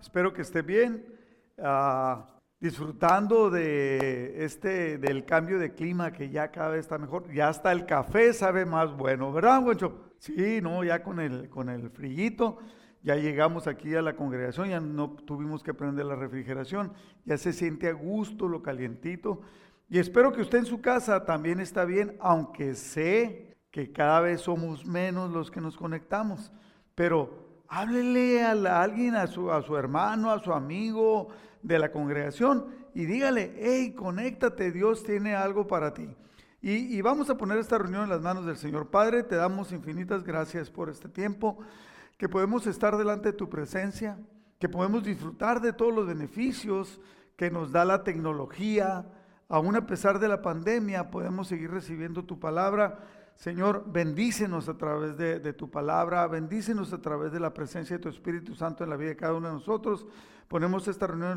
Espero que esté bien, ah, disfrutando de este, del cambio de clima que ya cada vez está mejor. Ya hasta el café sabe más bueno, ¿verdad, Güencho? Sí, no, ya con el, con el frillito, ya llegamos aquí a la congregación, ya no tuvimos que prender la refrigeración, ya se siente a gusto lo calientito. Y espero que usted en su casa también está bien, aunque sé que cada vez somos menos los que nos conectamos, pero háblele a, alguien, a su, hermano, a su amigo de la congregación y dígale, hey, conéctate, Dios tiene algo para ti. Y, y, vamos a poner esta reunión en las manos del Señor. Padre, te damos infinitas gracias por este tiempo, que podemos estar delante de tu presencia, que podemos disfrutar de todos los beneficios que nos da la tecnología. Aún a pesar de la pandemia, podemos seguir recibiendo tu palabra Señor, bendícenos a través de, tu palabra, bendícenos a través de la presencia de tu Espíritu Santo en la vida de cada uno de nosotros. Ponemos esta reunión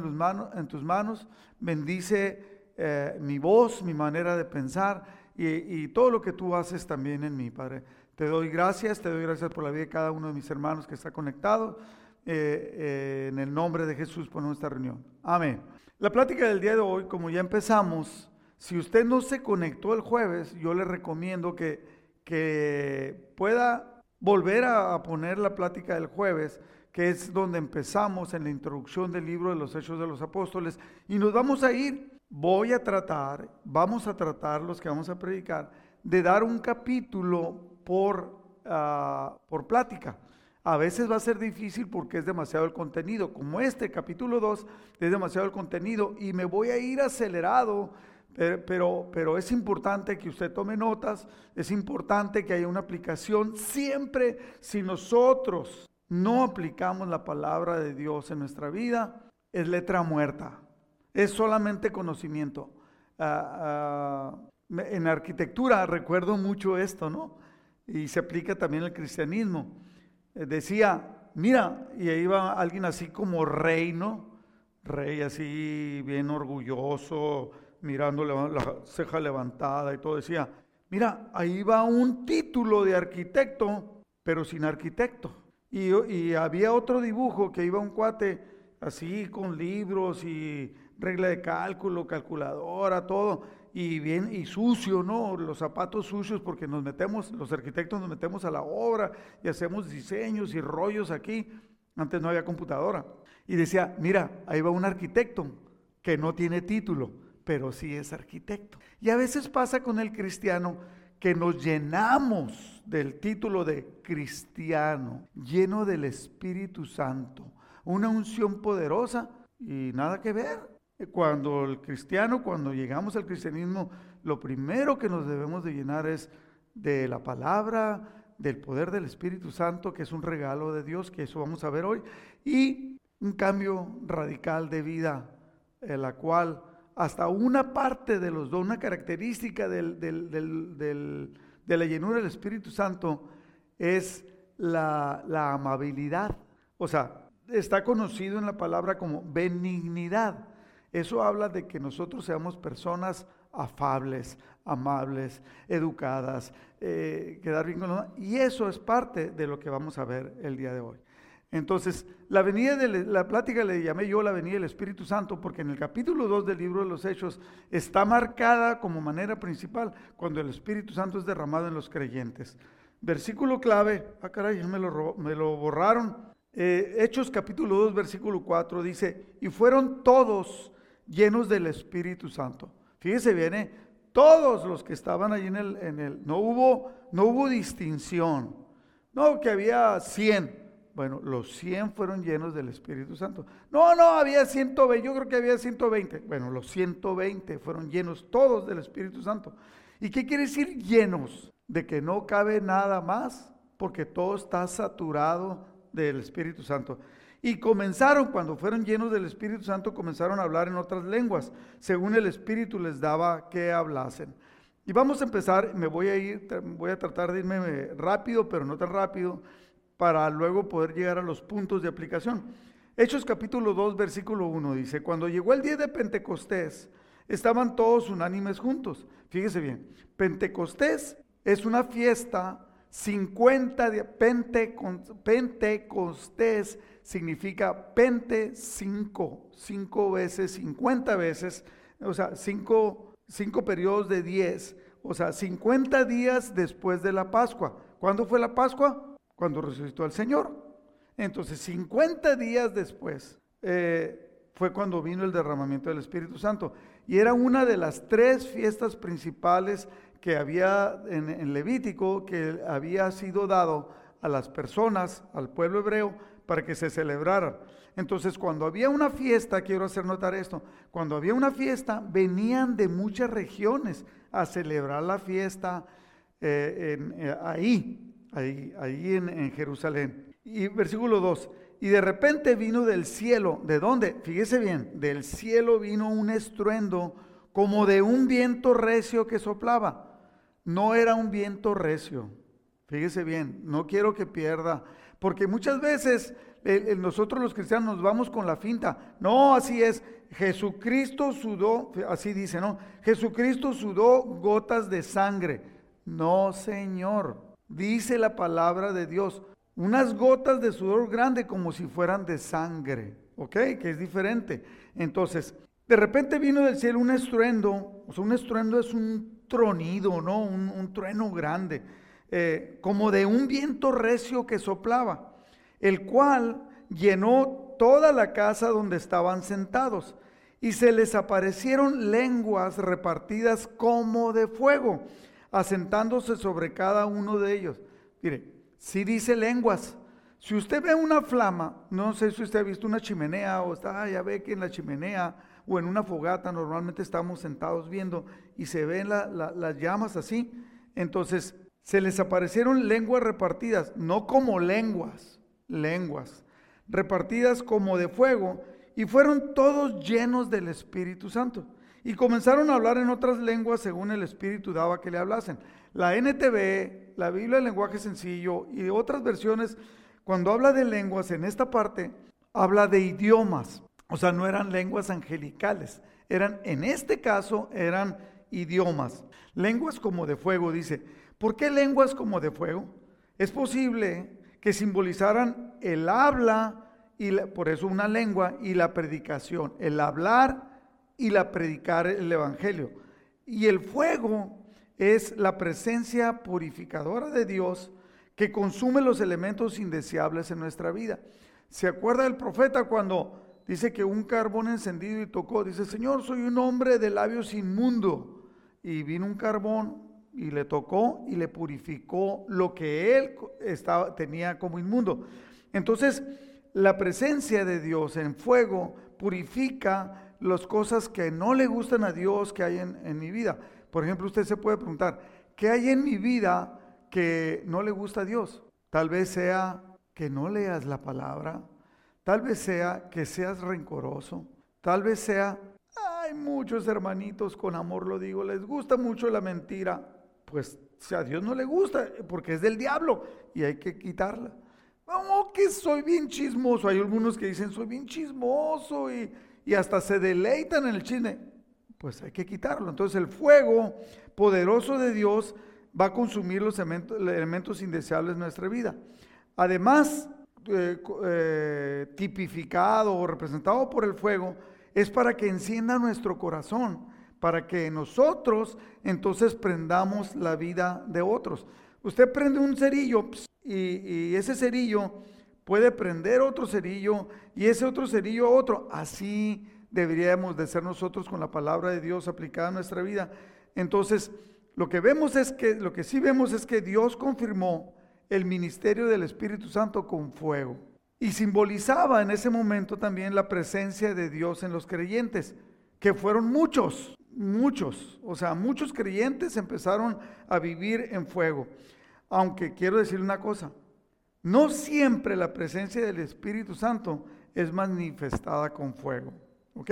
en, tus manos. Bendice eh, mi voz, mi manera de pensar y, todo lo que tú haces también en mí, Padre. Te doy gracias, te doy gracias por la vida de cada uno de mis hermanos que está conectado. Eh, eh, en el nombre de Jesús ponemos esta reunión. Amén. La plática del día de hoy, como ya empezamos, si usted no se conectó el jueves, yo le recomiendo que que pueda volver a, poner la plática del jueves, que es donde empezamos en la introducción del libro de los Hechos de los Apóstoles, y nos vamos a ir, voy a tratar, vamos a tratar los que vamos a predicar, de dar un capítulo por, ah, por plática. A veces va a ser difícil porque es demasiado el contenido, como este capítulo 2 es demasiado el contenido y me voy a ir acelerado pero, pero, es importante que usted tome notas, es importante que haya una aplicación. Siempre si nosotros no aplicamos la palabra de Dios en nuestra vida, es letra muerta, es solamente conocimiento. Ah, ah, en arquitectura recuerdo mucho esto, ¿no? Y se aplica también al cristianismo. Eh, decía, mira, y ahí va alguien así como rey, ¿no? Rey así bien orgulloso, mirando la ceja levantada y todo, decía, mira, ahí va un título de arquitecto, pero sin arquitecto. Y, había otro dibujo que iba un cuate así con libros y regla de cálculo, calculadora, todo, y bien, y sucio, ¿no? Los zapatos sucios porque nos metemos, los arquitectos nos metemos a la obra y hacemos diseños y rollos aquí. Antes no había computadora. Y decía, mira, ahí va un arquitecto que no tiene título, pero sí es arquitecto. Y a veces pasa con el cristiano que nos llenamos del título de cristiano, lleno del Espíritu Santo, una unción poderosa y nada que ver. Cuando el cristiano, cuando llegamos al cristianismo, lo primero que nos debemos de llenar es de la palabra, del poder del Espíritu Santo, que es un regalo de Dios, que eso vamos a ver hoy, y un cambio radical de vida, en la cual hasta una parte de los dos, una característica de la llenura del Espíritu Santo es la, la amabilidad. O sea, está conocido en la palabra como benignidad. Eso habla de que nosotros seamos personas afables, amables, educadas, eh, quedar bien con los Y eso es parte de lo que vamos a ver el día de hoy. Entonces, la venida de la plática le llamé yo la venida del Espíritu Santo porque en el capítulo 2 del libro de los Hechos está marcada como manera principal cuando el Espíritu Santo es derramado en los creyentes. Versículo clave, ah caray, me lo, me lo borraron. Eh, Hechos capítulo 2, versículo 4 dice, y fueron todos llenos del Espíritu Santo. Fíjese bien, ¿eh? todos los que estaban allí en el, en el, no hubo, no hubo distinción. No, que había 100. Bueno, los 100 fueron llenos del Espíritu Santo. No, no, había 120, yo creo que había 120. Bueno, los 120 fueron llenos todos del Espíritu Santo. ¿Y qué quiere decir llenos? De que no cabe nada más, porque todo está saturado del Espíritu Santo. Y comenzaron, cuando fueron llenos del Espíritu Santo, comenzaron a hablar en otras lenguas, según el Espíritu les daba que hablasen. Y vamos a empezar, me voy a ir, voy a tratar de irme rápido, pero no tan rápido para luego poder llegar a los puntos de aplicación. Hechos capítulo 2, versículo 1 dice, cuando llegó el día de Pentecostés, estaban todos unánimes juntos. Fíjese bien, Pentecostés es una fiesta 50 días. Pentecostés significa pente cinco, cinco veces, 50 veces, o sea, cinco, cinco periodos de 10, o sea, 50 días después de la Pascua. ¿Cuándo fue la Pascua? Cuando resucitó el Señor. Entonces, 50 días después eh, fue cuando vino el derramamiento del Espíritu Santo. Y era una de las tres fiestas principales que había en, Levítico, que había sido dado a las personas, al pueblo hebreo, para que se celebrara. Entonces, cuando había una fiesta, quiero hacer notar esto, cuando había una fiesta, venían de muchas regiones a celebrar la fiesta eh, eh, ahí, ahí, ahí en, en Jerusalén. Y versículo 2, y de repente vino del cielo, ¿de dónde? Fíjese bien, del cielo vino un estruendo como de un viento recio que soplaba no era un viento recio. Fíjese bien, no quiero que pierda, porque muchas veces nosotros los cristianos nos vamos con la finta. No, así es. Jesucristo sudó, así dice, ¿no? Jesucristo sudó gotas de sangre. No, Señor. Dice la palabra de Dios. Unas gotas de sudor grande como si fueran de sangre. ¿Ok? Que es diferente. Entonces, de repente vino del cielo un estruendo. O sea, un estruendo es un tronido, ¿no? Un, trueno grande, eh, como de un viento recio que soplaba, el cual llenó toda la casa donde estaban sentados, y se les aparecieron lenguas repartidas como de fuego, asentándose sobre cada uno de ellos. Mire, si dice lenguas, si usted ve una flama, no sé si usted ha visto una chimenea o está, ya ve que en la chimenea o en una fogata normalmente estamos sentados viendo y se ven las llamas así. Entonces se les aparecieron lenguas repartidas, no como lenguas, lenguas, repartidas como de fuego, y fueron todos llenos del Espíritu Santo. Y comenzaron a hablar en otras lenguas según el Espíritu daba que le hablasen. La NTV, la Biblia del lenguaje sencillo y otras versiones, cuando habla de lenguas en esta parte, habla de idiomas. O sea, no eran lenguas angelicales, eran, en este caso, eran idiomas. Lenguas como de fuego, dice. ¿Por qué lenguas como de fuego? Es posible que simbolizaran el habla, y por eso una lengua, y la predicación. El hablar y la predicar el Evangelio. Y el fuego es la presencia purificadora de Dios que consume los elementos indeseables en nuestra vida. ¿Se acuerda el profeta cuando dice que un carbón encendido y tocó, dice, Señor, soy un hombre de labios inmundo. Y vino un carbón y le tocó y le purificó lo que él estaba, tenía como inmundo. Entonces, la presencia de Dios en fuego purifica las cosas que no le gustan a Dios que hay en, mi vida. Por ejemplo, usted se puede preguntar, ¿qué hay en mi vida que no le gusta a Dios? Tal vez sea que no leas la palabra, Tal vez sea que seas rencoroso. Tal vez sea, hay muchos hermanitos, con amor lo digo, les gusta mucho la mentira. Pues si a Dios no le gusta, porque es del diablo y hay que quitarla. Oh, que soy bien chismoso. Hay algunos que dicen, soy bien chismoso y, y hasta se deleitan en el chisme. Pues hay que quitarlo. Entonces el fuego poderoso de Dios va a consumir los elementos indeseables de nuestra vida. Además, eh, eh, tipificado o representado por el fuego es para que encienda nuestro corazón, para que nosotros entonces prendamos la vida de otros. Usted prende un cerillo y, y ese cerillo puede prender otro cerillo y ese otro cerillo otro. Así deberíamos de ser nosotros con la palabra de Dios aplicada a nuestra vida. Entonces, lo que vemos es que, lo que sí vemos es que Dios confirmó el ministerio del Espíritu Santo con fuego. Y simbolizaba en ese momento también la presencia de Dios en los creyentes, que fueron muchos, muchos. O sea, muchos creyentes empezaron a vivir en fuego. Aunque quiero decir una cosa, no siempre la presencia del Espíritu Santo es manifestada con fuego, ¿ok?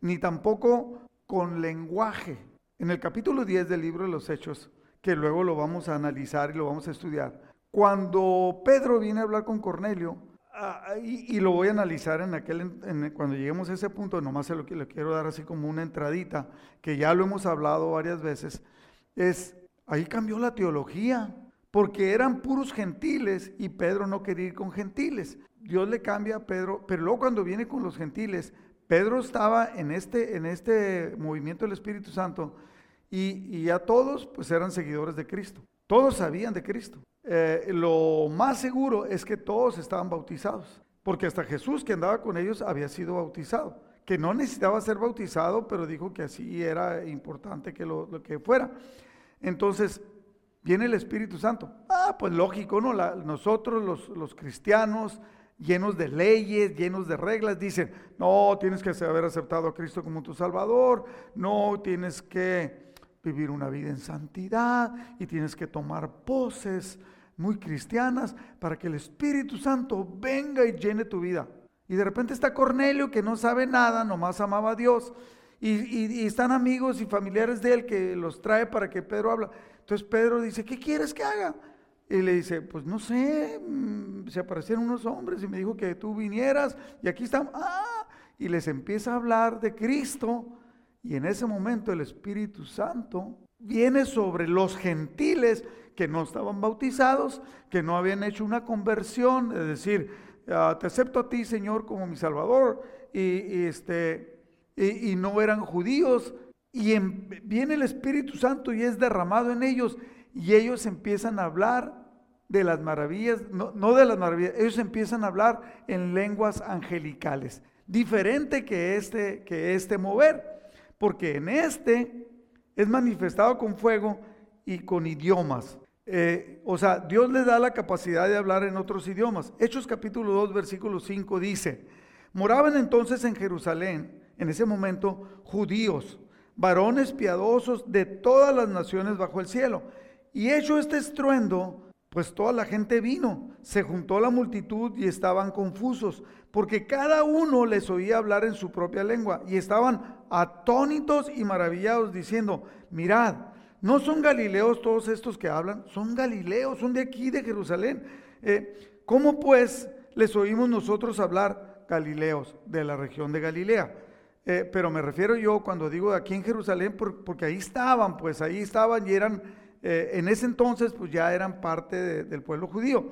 Ni tampoco con lenguaje. En el capítulo 10 del libro de los Hechos, que luego lo vamos a analizar y lo vamos a estudiar, cuando Pedro viene a hablar con Cornelio, ah, y, lo voy a analizar en aquel, cuando lleguemos a ese punto, nomás se lo, le quiero dar así como una entradita, que ya lo hemos hablado varias veces, es, ahí cambió la teología. Porque eran puros gentiles y Pedro no quería ir con gentiles. Dios le cambia a Pedro, pero luego cuando viene con los gentiles, Pedro estaba en este, en este movimiento del Espíritu Santo y, a todos pues eran seguidores de Cristo. Todos sabían de Cristo. Eh, lo más seguro es que todos estaban bautizados, porque hasta Jesús que andaba con ellos había sido bautizado, que no necesitaba ser bautizado, pero dijo que así era importante que lo, que fuera. Entonces, viene el Espíritu Santo. Ah, pues lógico, ¿no? nosotros los, los cristianos llenos de leyes, llenos de reglas, dicen, no, tienes que haber aceptado a Cristo como tu Salvador, no, tienes que vivir una vida en santidad y tienes que tomar poses muy cristianas para que el Espíritu Santo venga y llene tu vida. Y de repente está Cornelio que no sabe nada, nomás amaba a Dios. Y, están amigos y familiares de él que los trae para que Pedro habla. Entonces Pedro dice, ¿qué quieres que haga? Y le dice, pues no sé, mm, se aparecieron unos hombres y me dijo que tú vinieras y aquí estamos. Ah, y les empieza a hablar de Cristo y en ese momento el Espíritu Santo viene sobre los gentiles que no estaban bautizados, que no habían hecho una conversión, es decir, ah, te acepto a ti, Señor, como mi Salvador, y, este, y, no eran judíos, y viene el Espíritu Santo y es derramado en ellos, y ellos empiezan a hablar de las maravillas, no, no, de las maravillas, ellos empiezan a hablar en lenguas angelicales, diferente que este, que este mover, porque en este es manifestado con fuego y con idiomas. Eh, o sea, Dios le da la capacidad de hablar en otros idiomas. Hechos capítulo 2, versículo 5 dice, moraban entonces en Jerusalén, en ese momento, judíos, varones piadosos de todas las naciones bajo el cielo. Y hecho este estruendo, pues toda la gente vino, se juntó la multitud y estaban confusos, porque cada uno les oía hablar en su propia lengua y estaban atónitos y maravillados diciendo, mirad, no son galileos todos estos que hablan, son galileos, son de aquí, de Jerusalén. Eh, ¿Cómo pues les oímos nosotros hablar galileos de la región de Galilea? Eh, pero me refiero yo cuando digo aquí en Jerusalén, porque ahí estaban, pues ahí estaban y eran eh, en ese entonces pues ya eran parte del pueblo judío.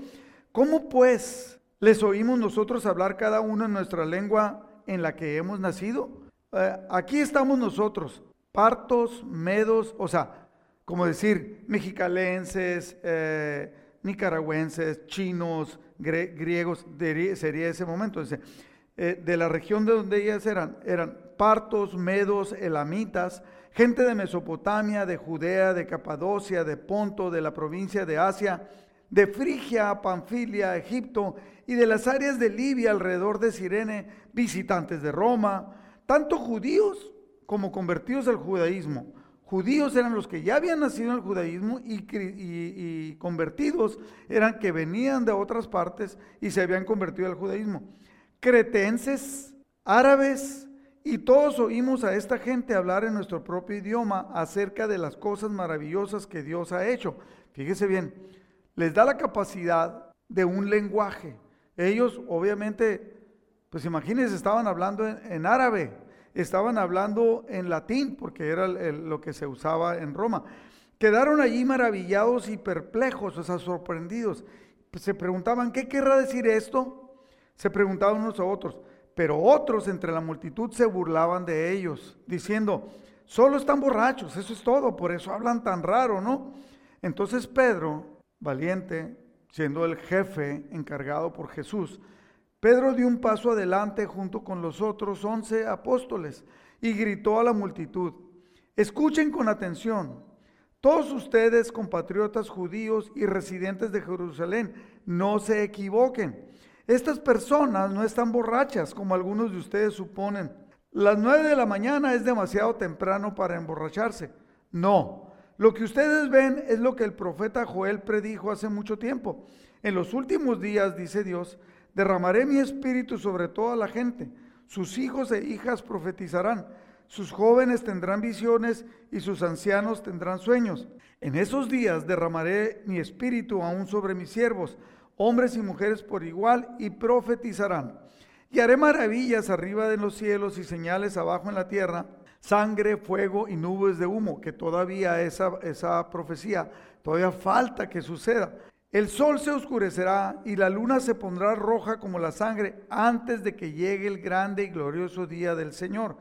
¿Cómo pues les oímos nosotros hablar cada uno en nuestra lengua en la que hemos nacido? Eh, aquí estamos nosotros, partos, medos, o sea, como decir, mexicalenses, nicaragüenses, chinos, griegos, sería ese momento. de la región de donde ellas eran, eran partos, medos, elamitas, gente de Mesopotamia, de Judea, de Capadocia, de Ponto, de la provincia de Asia, de Frigia, Panfilia, Egipto y de las áreas de Libia alrededor de Sirene, visitantes de Roma, tanto judíos como convertidos al judaísmo. Judíos eran los que ya habían nacido en el judaísmo y, y, convertidos eran que venían de otras partes y se habían convertido al judaísmo. Cretenses, árabes, y todos oímos a esta gente hablar en nuestro propio idioma acerca de las cosas maravillosas que Dios ha hecho. Fíjese bien, les da la capacidad de un lenguaje. Ellos obviamente, pues imagínense, estaban hablando en, árabe, estaban hablando en latín, porque era lo que se usaba en Roma. Quedaron allí maravillados y perplejos, o sea, sorprendidos. se preguntaban, ¿qué querrá decir esto? Se preguntaban unos a otros. Pero otros entre la multitud se burlaban de ellos, diciendo, solo están borrachos, eso es todo, por eso hablan tan raro, ¿no? Entonces Pedro, valiente, siendo el jefe encargado por Jesús, Pedro dio un paso adelante junto con los otros once apóstoles y gritó a la multitud, escuchen con atención, todos ustedes, compatriotas judíos y residentes de Jerusalén, no se equivoquen. Estas personas no están borrachas como algunos de ustedes suponen. Las nueve de la mañana es demasiado temprano para emborracharse. No, lo que ustedes ven es lo que el profeta Joel predijo hace mucho tiempo. En los últimos días, dice Dios, derramaré mi espíritu sobre toda la gente. Sus hijos e hijas profetizarán, sus jóvenes tendrán visiones y sus ancianos tendrán sueños. En esos días derramaré mi espíritu aún sobre mis siervos hombres y mujeres por igual, y profetizarán. Y haré maravillas arriba de los cielos y señales abajo en la tierra, sangre, fuego y nubes de humo, que todavía esa, esa profecía, todavía falta que suceda. El sol se oscurecerá y la luna se pondrá roja como la sangre antes de que llegue el grande y glorioso día del Señor.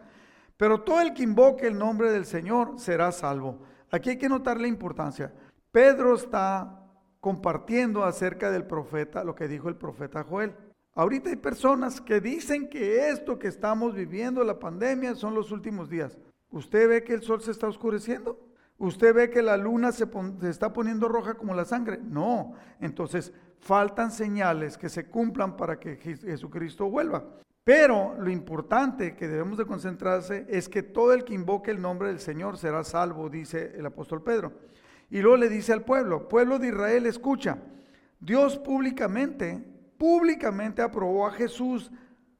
Pero todo el que invoque el nombre del Señor será salvo. Aquí hay que notar la importancia. Pedro está compartiendo acerca del profeta, lo que dijo el profeta Joel. Ahorita hay personas que dicen que esto que estamos viviendo, la pandemia, son los últimos días. ¿Usted ve que el sol se está oscureciendo? ¿Usted ve que la luna se, está poniendo roja como la sangre? No. Entonces, faltan señales que se cumplan para que Jesucristo vuelva. Pero lo importante que debemos de concentrarse es que todo el que invoque el nombre del Señor será salvo, dice el apóstol Pedro. Y luego le dice al pueblo, pueblo de Israel, escucha, Dios públicamente públicamente aprobó a Jesús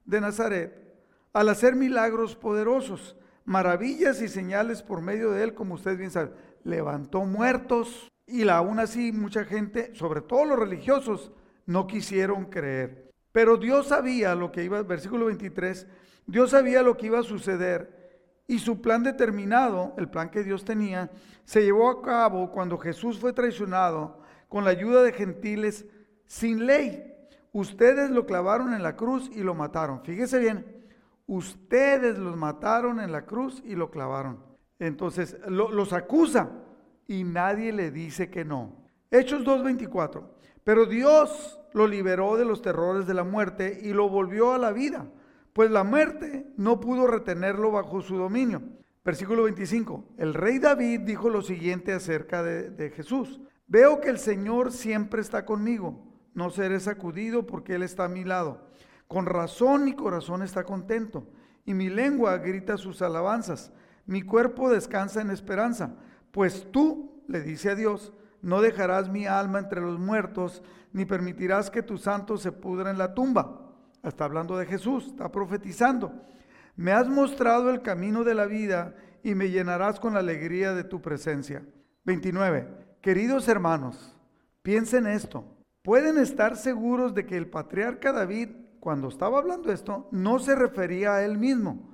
de Nazaret al hacer milagros poderosos, maravillas y señales por medio de él, como usted bien sabe. Levantó muertos y aún así mucha gente, sobre todo los religiosos, no quisieron creer. Pero Dios sabía lo que iba, versículo 23, Dios sabía lo que iba a suceder y su plan determinado, el plan que Dios tenía, se llevó a cabo cuando Jesús fue traicionado con la ayuda de gentiles sin ley Ustedes lo clavaron en la cruz y lo mataron. Fíjese bien, ustedes los mataron en la cruz y lo clavaron. Entonces los acusa y nadie le dice que no. Hechos 2.24. Pero Dios lo liberó de los terrores de la muerte y lo volvió a la vida, pues la muerte no pudo retenerlo bajo su dominio. Versículo 25. El rey David dijo lo siguiente acerca de, Jesús. Veo que el Señor siempre está conmigo no seré sacudido porque Él está a mi lado. Con razón mi corazón está contento y mi lengua grita sus alabanzas. Mi cuerpo descansa en esperanza, pues tú, le dice a Dios, no dejarás mi alma entre los muertos, ni permitirás que tu santo se pudra en la tumba. Está hablando de Jesús, está profetizando. Me has mostrado el camino de la vida y me llenarás con la alegría de tu presencia. 29. Queridos hermanos, piensen esto pueden estar seguros de que el patriarca David, cuando estaba hablando esto, no se refería a él mismo,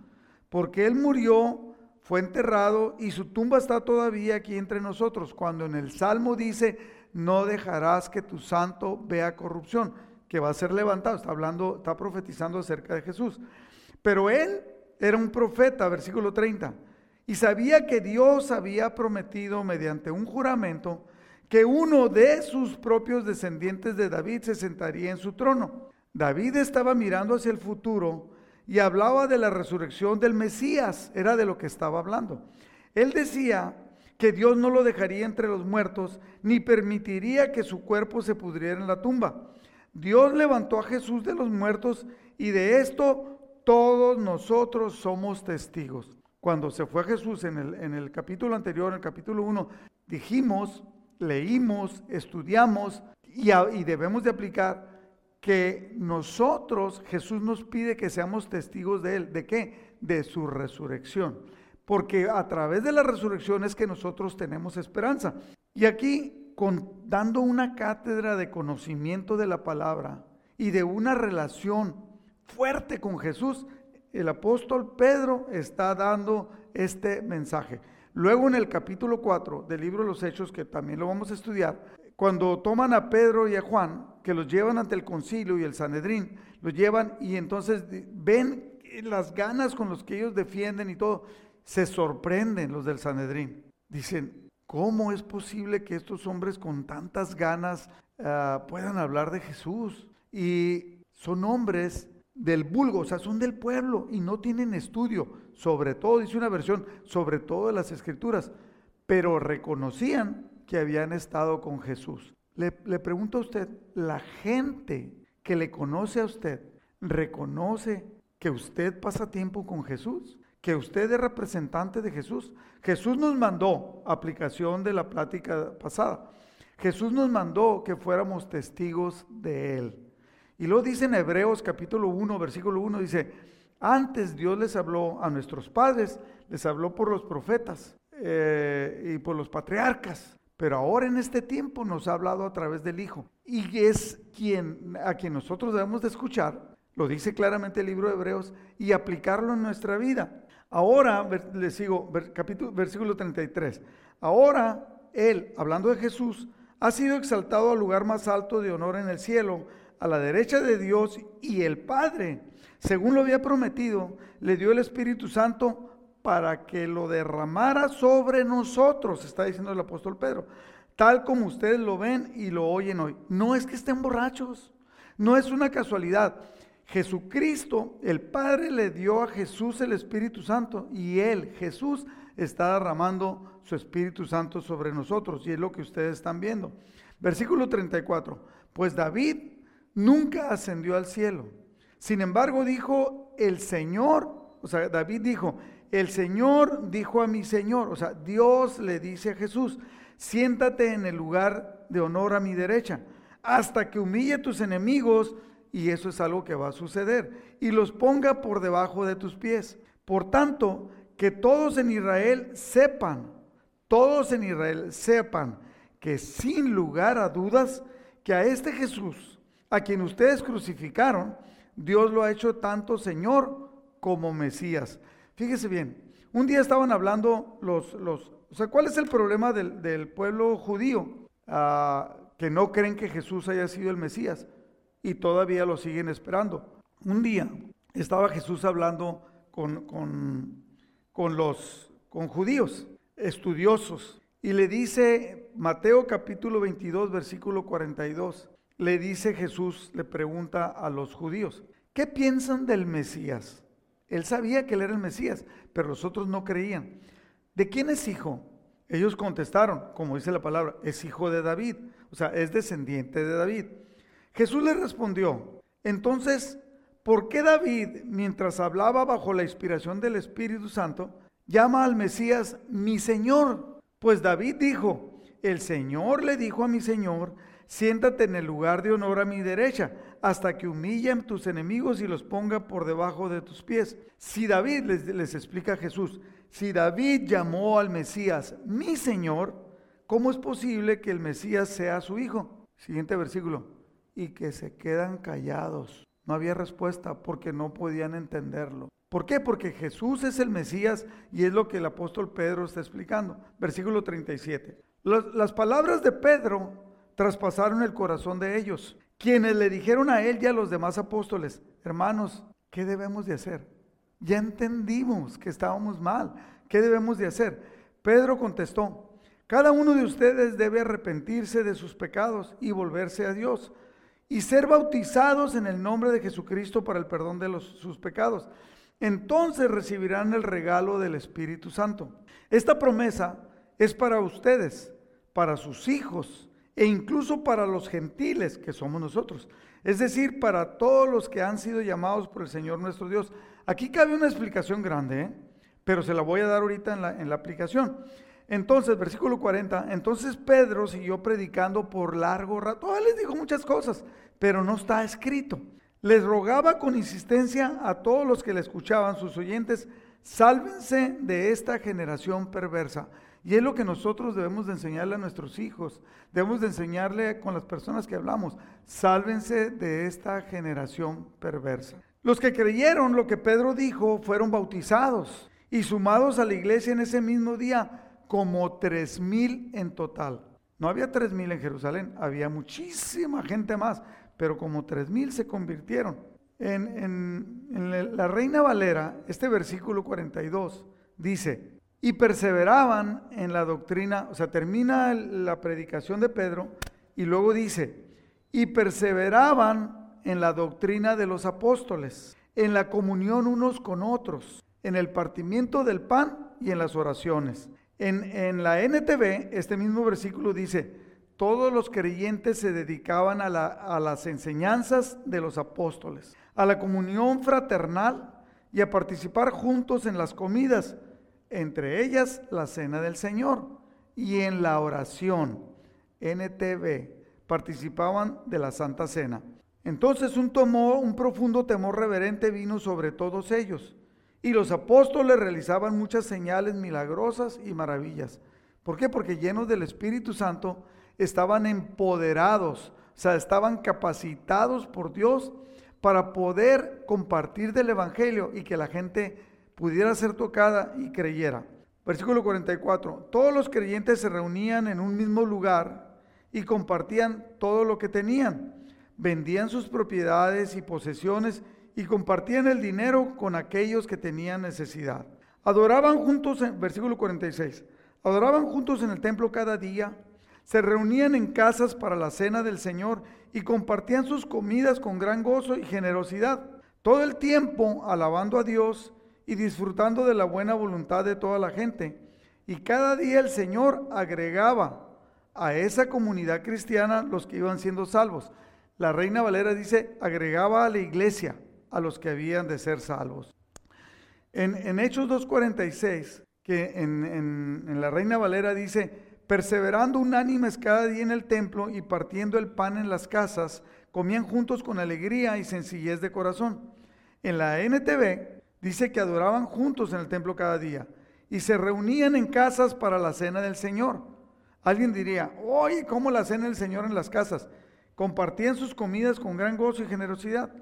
porque él murió, fue enterrado y su tumba está todavía aquí entre nosotros, cuando en el Salmo dice, no dejarás que tu santo vea corrupción, que va a ser levantado, está hablando, está profetizando acerca de Jesús. Pero él era un profeta, versículo 30, y sabía que Dios había prometido mediante un juramento, que uno de sus propios descendientes de David se sentaría en su trono. David estaba mirando hacia el futuro y hablaba de la resurrección del Mesías, era de lo que estaba hablando. Él decía que Dios no lo dejaría entre los muertos ni permitiría que su cuerpo se pudriera en la tumba. Dios levantó a Jesús de los muertos y de esto todos nosotros somos testigos. Cuando se fue Jesús en el, en el capítulo anterior, en el capítulo 1, dijimos leímos, estudiamos y, debemos de aplicar que nosotros, Jesús nos pide que seamos testigos de Él. ¿De qué? De su resurrección. Porque a través de la resurrección es que nosotros tenemos esperanza. Y aquí, dando una cátedra de conocimiento de la palabra y de una relación fuerte con Jesús, el apóstol Pedro está dando este mensaje. Luego en el capítulo 4 del libro de los Hechos, que también lo vamos a estudiar, cuando toman a Pedro y a Juan, que los llevan ante el concilio y el Sanedrín, los llevan y entonces ven las ganas con los que ellos defienden y todo, se sorprenden los del Sanedrín. Dicen, ¿cómo es posible que estos hombres con tantas ganas ah, puedan hablar de Jesús? Y son hombres del vulgo, o sea, son del pueblo y no tienen estudio, sobre todo, dice una versión, sobre todo de las escrituras, pero reconocían que habían estado con Jesús. Le, le pregunto a usted, ¿la gente que le conoce a usted reconoce que usted pasa tiempo con Jesús? ¿Que usted es representante de Jesús? Jesús nos mandó, aplicación de la plática pasada, Jesús nos mandó que fuéramos testigos de Él. Y luego dice en Hebreos capítulo 1, versículo 1, dice, antes Dios les habló a nuestros padres, les habló por los profetas eh, y por los patriarcas, pero ahora en este tiempo nos ha hablado a través del Hijo. Y es quien, a quien nosotros debemos de escuchar, lo dice claramente el libro de Hebreos, y aplicarlo en nuestra vida. Ahora, le sigo, capítulo, versículo 33. Ahora él, hablando de Jesús, ha sido exaltado al lugar más alto de honor en el cielo, a la derecha de Dios y el Padre. Según lo había prometido, le dio el Espíritu Santo para que lo derramara sobre nosotros, está diciendo el apóstol Pedro, tal como ustedes lo ven y lo oyen hoy. No es que estén borrachos, no es una casualidad. Jesucristo, el Padre le dio a Jesús el Espíritu Santo y Él, Jesús, está derramando su Espíritu Santo sobre nosotros y es lo que ustedes están viendo. Versículo 34, pues David nunca ascendió al cielo. Sin embargo, dijo el Señor, o sea, David dijo, el Señor dijo a mi Señor, o sea, Dios le dice a Jesús, siéntate en el lugar de honor a mi derecha, hasta que humille tus enemigos, y eso es algo que va a suceder, y los ponga por debajo de tus pies. Por tanto, que todos en Israel sepan, todos en Israel sepan que sin lugar a dudas, que a este Jesús, a quien ustedes crucificaron, Dios lo ha hecho tanto Señor como Mesías. Fíjese bien, un día estaban hablando los, los o sea, ¿cuál es el problema del, pueblo judío? Ah, que no creen que Jesús haya sido el Mesías y todavía lo siguen esperando. Un día estaba Jesús hablando con, con, los con judíos, estudiosos, y le dice, Mateo capítulo 22, versículo 42, le dice Jesús, le pregunta a los judíos, ¿qué piensan del Mesías? Él sabía que él era el Mesías, pero los otros no creían. ¿De quién es hijo? Ellos contestaron, como dice la palabra, es hijo de David, o sea, es descendiente de David. Jesús le respondió, entonces, ¿por qué David, mientras hablaba bajo la inspiración del Espíritu Santo, llama al Mesías mi Señor? Pues David dijo, el Señor le dijo a mi Señor, siéntate en el lugar de honor a mi derecha, hasta que humillen tus enemigos y los ponga por debajo de tus pies. Si David, les, les explica Jesús, si David llamó al Mesías mi Señor, ¿cómo es posible que el Mesías sea su hijo? Siguiente versículo. Y que se quedan callados. No había respuesta porque no podían entenderlo. ¿Por qué? Porque Jesús es el Mesías y es lo que el apóstol Pedro está explicando. Versículo 37. las palabras de Pedro traspasaron el corazón de ellos, quienes le dijeron a él y a los demás apóstoles, hermanos, ¿qué debemos de hacer? Ya entendimos que estábamos mal, ¿qué debemos de hacer? Pedro contestó, cada uno de ustedes debe arrepentirse de sus pecados y volverse a Dios y ser bautizados en el nombre de Jesucristo para el perdón de sus pecados. Entonces recibirán el regalo del Espíritu Santo. Esta promesa es para ustedes, para sus hijos e incluso para los gentiles que somos nosotros. Es decir, para todos los que han sido llamados por el Señor nuestro Dios. Aquí cabe una explicación grande, ¿eh? pero se la voy a dar ahorita en la aplicación. Entonces, versículo 40, entonces Pedro siguió predicando por largo rato. Él les dijo muchas cosas, pero no está escrito. Les rogaba con insistencia a todos los que le escuchaban, sus oyentes, sálvense de esta generación perversa. Y es lo que nosotros debemos de enseñarle a nuestros hijos. Debemos de enseñarle con las personas que hablamos. Sálvense de esta generación perversa. Los que creyeron lo que Pedro dijo fueron bautizados y sumados a la iglesia en ese mismo día como tres mil en total. No había tres mil en Jerusalén, había muchísima gente más, pero como tres mil se convirtieron. En, en la Reina Valera, este versículo 42 dice, y perseveraban en la doctrina, o sea, termina la predicación de Pedro y luego dice, y perseveraban en la doctrina de los apóstoles, en la comunión unos con otros, en el partimiento del pan y en las oraciones. En, la NTV, este mismo versículo dice, todos los creyentes se dedicaban a, a las enseñanzas de los apóstoles, a la comunión fraternal y a participar juntos en las comidas entre ellas la cena del Señor y en la oración, NTV, participaban de la Santa Cena. Entonces un, un profundo temor reverente vino sobre todos ellos, y los apóstoles realizaban muchas señales milagrosas y maravillas. ¿Por qué? Porque llenos del Espíritu Santo estaban empoderados, o sea, estaban capacitados por Dios para poder compartir del Evangelio y que la gente pudiera ser tocada y creyera. Versículo 44. Todos los creyentes se reunían en un mismo lugar y compartían todo lo que tenían. Vendían sus propiedades y posesiones y compartían el dinero con aquellos que tenían necesidad. Adoraban juntos, en, versículo 46, adoraban juntos en el templo cada día, se reunían en casas para la cena del Señor y compartían sus comidas con gran gozo y generosidad, todo el tiempo alabando a Dios y disfrutando de la buena voluntad de toda la gente. Y cada día el Señor agregaba a esa comunidad cristiana los que iban siendo salvos. La reina Valera dice, agregaba a la iglesia a los que habían de ser salvos. En, en Hechos 2.46, que en, en la Reina Valera dice, perseverando unánimes cada día en el templo y partiendo el pan en las casas, comían juntos con alegría y sencillez de corazón. En la NTV dice que adoraban juntos en el templo cada día y se reunían en casas para la cena del Señor. Alguien diría, oye, ¿cómo la cena del Señor en las casas? Compartían sus comidas con gran gozo y generosidad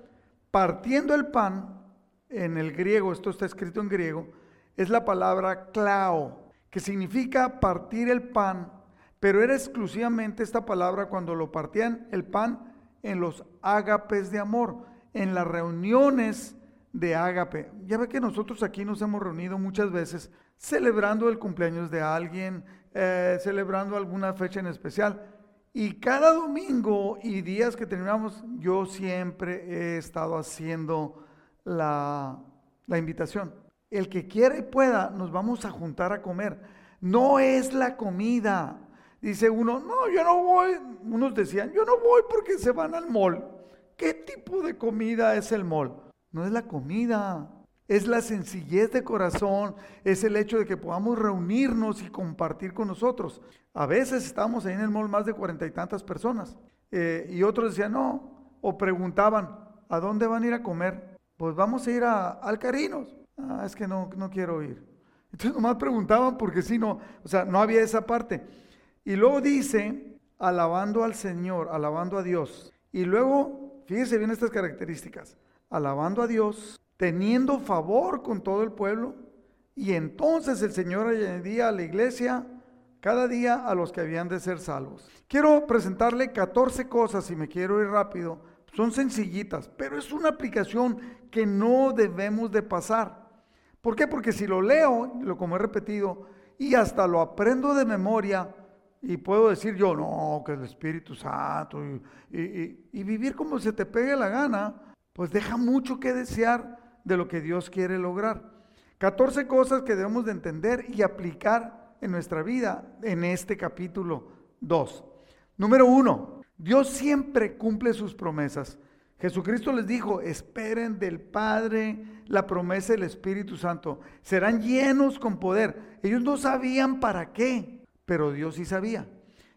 partiendo el pan, en el griego, esto está escrito en griego, es la palabra clao, que significa partir el pan, pero era exclusivamente esta palabra cuando lo partían el pan en los ágapes de amor, en las reuniones de ágape. Ya ve que nosotros aquí nos hemos reunido muchas veces celebrando el cumpleaños de alguien, eh, celebrando alguna fecha en especial. Y cada domingo y días que terminamos, yo siempre he estado haciendo la, la invitación. El que quiera y pueda, nos vamos a juntar a comer. No es la comida. Dice uno, no, yo no voy. Unos decían, yo no voy porque se van al mall. ¿Qué tipo de comida es el mall? No es la comida. Es la sencillez de corazón, es el hecho de que podamos reunirnos y compartir con nosotros. A veces estamos ahí en el mall más de cuarenta y tantas personas eh, y otros decían no, o preguntaban, ¿a dónde van a ir a comer? Pues vamos a ir a Alcarinos. Ah, es que no, no quiero ir. Entonces nomás preguntaban porque si no, o sea, no había esa parte. Y luego dice, alabando al Señor, alabando a Dios. Y luego, fíjese bien estas características, alabando a Dios, teniendo favor con todo el pueblo. Y entonces el Señor añadía a la iglesia cada día a los que habían de ser salvos. Quiero presentarle 14 cosas, y me quiero ir rápido. Son sencillitas, pero es una aplicación que no debemos de pasar. ¿Por qué? Porque si lo leo, lo como he repetido, y hasta lo aprendo de memoria, y puedo decir yo, no, que el Espíritu Santo, y, y vivir como se te pegue la gana, pues deja mucho que desear de lo que Dios quiere lograr. 14 cosas que debemos de entender y aplicar en nuestra vida en este capítulo 2. Número 1, Dios siempre cumple sus promesas. Jesucristo les dijo, esperen del Padre la promesa del Espíritu Santo. Serán llenos con poder. Ellos no sabían para qué, pero Dios sí sabía.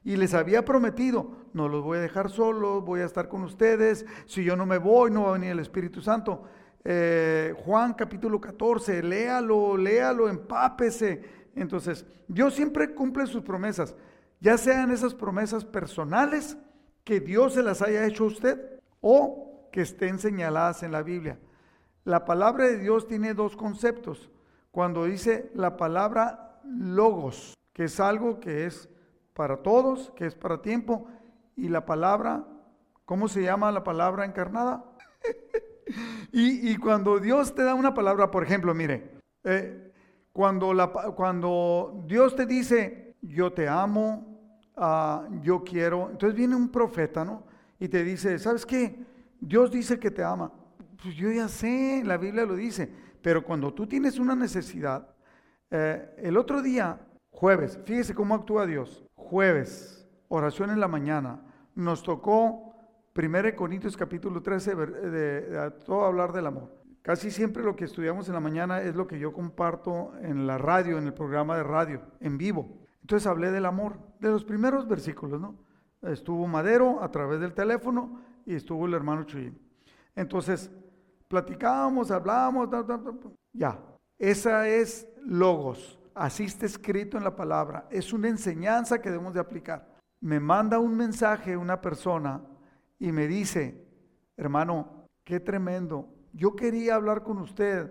Y les había prometido, no los voy a dejar solos, voy a estar con ustedes. Si yo no me voy, no va a venir el Espíritu Santo. Eh, Juan capítulo 14, léalo, léalo, empápese. Entonces, Dios siempre cumple sus promesas, ya sean esas promesas personales que Dios se las haya hecho a usted o que estén señaladas en la Biblia. La palabra de Dios tiene dos conceptos. Cuando dice la palabra logos, que es algo que es para todos, que es para tiempo, y la palabra, ¿cómo se llama la palabra encarnada? Y, cuando Dios te da una palabra, por ejemplo, mire, eh, cuando, Dios te dice, yo te amo, ah, yo quiero, entonces viene un profeta, ¿no? Y te dice, ¿sabes qué? Dios dice que te ama. Pues yo ya sé, la Biblia lo dice, pero cuando tú tienes una necesidad, eh, el otro día, jueves, fíjese cómo actúa Dios, jueves, oración en la mañana, nos tocó 1 Corintios capítulo 13, de, todo hablar del amor. Casi siempre lo que estudiamos en la mañana es lo que yo comparto en la radio, en el programa de radio, en vivo. Entonces hablé del amor, de los primeros versículos, ¿no? Estuvo Madero a través del teléfono y estuvo el hermano Chuyín. Entonces, platicábamos, hablábamos, ya. Esa es logos, así está escrito en la palabra. Es una enseñanza que debemos de aplicar. Me manda un mensaje una persona y me dice, hermano, qué tremendo, yo quería hablar con usted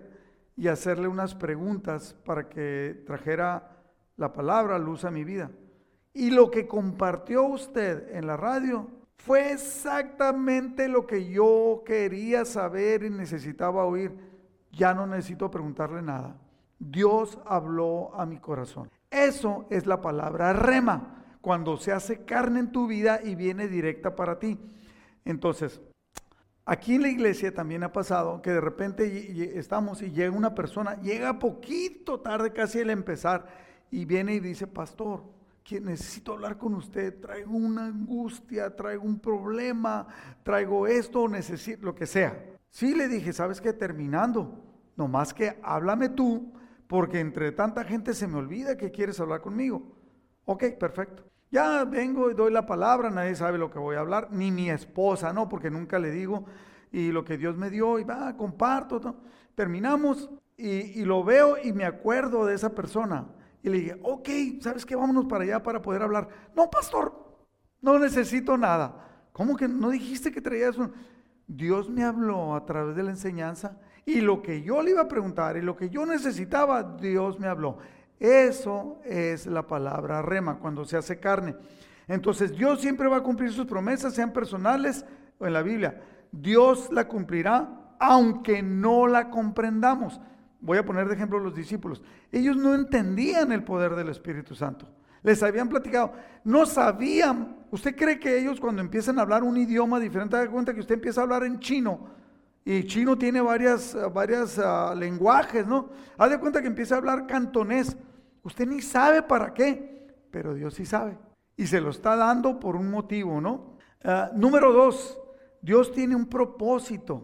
y hacerle unas preguntas para que trajera la palabra luz a mi vida. Y lo que compartió usted en la radio fue exactamente lo que yo quería saber y necesitaba oír. Ya no necesito preguntarle nada. Dios habló a mi corazón. Eso es la palabra rema, cuando se hace carne en tu vida y viene directa para ti. Entonces, aquí en la iglesia también ha pasado que de repente estamos y llega una persona, llega poquito tarde casi al empezar y viene y dice, pastor, que necesito hablar con usted, traigo una angustia, traigo un problema, traigo esto, necesito lo que sea. Sí le dije, ¿sabes qué? Terminando, nomás que háblame tú, porque entre tanta gente se me olvida que quieres hablar conmigo. Ok, perfecto. Ya vengo y doy la palabra, nadie sabe lo que voy a hablar, ni mi esposa, no, porque nunca le digo, y lo que Dios me dio, y va, comparto. Terminamos y, y lo veo y me acuerdo de esa persona y le dije, ok, ¿sabes qué? Vámonos para allá para poder hablar. No, pastor, no necesito nada. ¿Cómo que no dijiste que traías un... Dios me habló a través de la enseñanza y lo que yo le iba a preguntar y lo que yo necesitaba, Dios me habló. Eso es la palabra rema, cuando se hace carne. Entonces Dios siempre va a cumplir sus promesas, sean personales o en la Biblia. Dios la cumplirá aunque no la comprendamos. Voy a poner de ejemplo los discípulos. Ellos no entendían el poder del Espíritu Santo. Les habían platicado. No sabían. ¿Usted cree que ellos cuando empiezan a hablar un idioma diferente, da cuenta que usted empieza a hablar en chino? Y chino tiene varias, varias uh, lenguajes, ¿no? Haz de cuenta que empieza a hablar cantonés. Usted ni sabe para qué, pero Dios sí sabe. Y se lo está dando por un motivo, ¿no? Uh, número dos, Dios tiene un propósito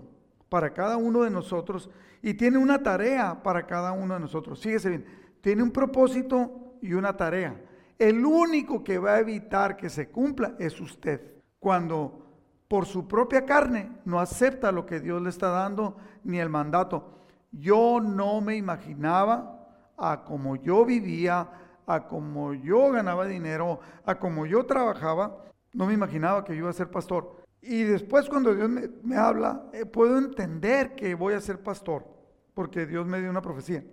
para cada uno de nosotros y tiene una tarea para cada uno de nosotros. Fíjese bien, tiene un propósito y una tarea. El único que va a evitar que se cumpla es usted. Cuando por su propia carne no acepta lo que Dios le está dando ni el mandato. Yo no me imaginaba a como yo vivía, a como yo ganaba dinero, a como yo trabajaba, no me imaginaba que yo iba a ser pastor. Y después cuando Dios me, habla, eh, puedo entender que voy a ser pastor porque Dios me dio una profecía.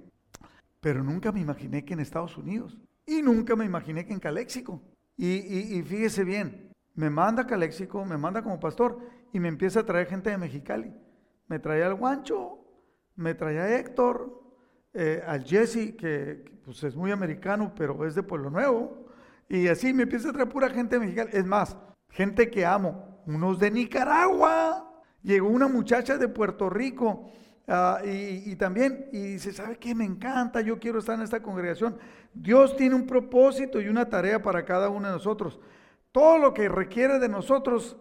Pero nunca me imaginé que en Estados Unidos. Y nunca me imaginé que en Caléxico. Y, fíjese bien, me manda Caléxico, me manda como pastor y me empieza a traer gente de Mexicali. Me traía al Guancho, me traía a Héctor, eh, al Jesse, que, pues es muy americano, pero es de Pueblo Nuevo. Y así me empieza a traer pura gente de Mexicali. Es más, gente que amo, unos de Nicaragua. Llegó una muchacha de Puerto Rico Ah, y, también, y dice, ¿sabe qué? Me encanta, yo quiero estar en esta congregación. Dios tiene un propósito y una tarea para cada uno de nosotros. Todo lo que requiere de nosotros,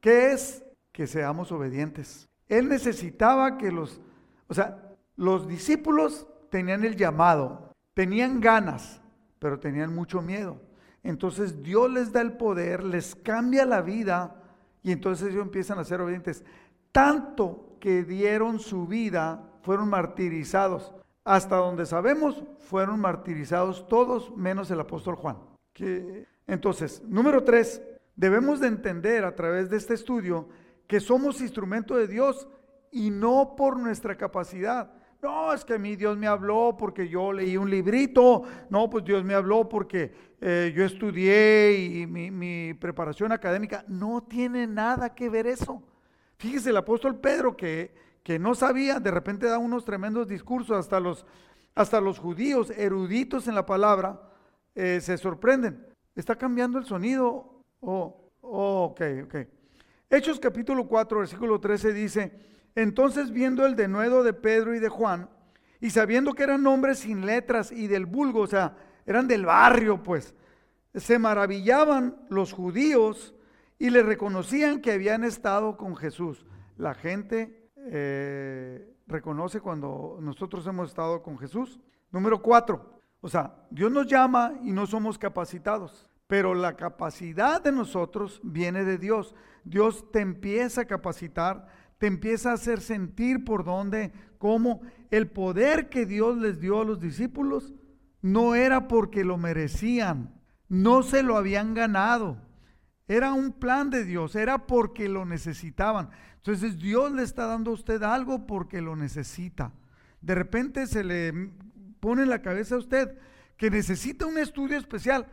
¿qué es? Que seamos obedientes. Él necesitaba que los, o sea, los discípulos tenían el llamado, tenían ganas, pero tenían mucho miedo. Entonces Dios les da el poder, les cambia la vida y entonces ellos empiezan a ser obedientes. Tanto que dieron su vida fueron martirizados. Hasta donde sabemos, fueron martirizados todos menos el apóstol Juan. Que, entonces, número tres, debemos de entender a través de este estudio que somos instrumento de Dios y no por nuestra capacidad. No, es que a mí Dios me habló porque yo leí un librito. No, pues Dios me habló porque eh, yo estudié y mi, mi preparación académica. No tiene nada que ver eso. Fíjese el apóstol Pedro que, que no sabía, de repente da unos tremendos discursos, hasta los, hasta los judíos eruditos en la palabra eh, se sorprenden. ¿Está cambiando el sonido? Oh, oh, ok, ok. Hechos capítulo 4, versículo 13 dice, entonces viendo el denuedo de Pedro y de Juan, y sabiendo que eran hombres sin letras y del vulgo, o sea, eran del barrio, pues, se maravillaban los judíos y le reconocían que habían estado con Jesús. La gente eh, reconoce cuando nosotros hemos estado con Jesús. Número cuatro, o sea, Dios nos llama y no somos capacitados, pero la capacidad de nosotros viene de Dios. Dios te empieza a capacitar, te empieza a hacer sentir por dónde, cómo el poder que Dios les dio a los discípulos no era porque lo merecían, no se lo habían ganado era un plan de Dios, era porque lo necesitaban. Entonces Dios le está dando a usted algo porque lo necesita. de repente se le pone en la cabeza a usted que necesita un estudio especial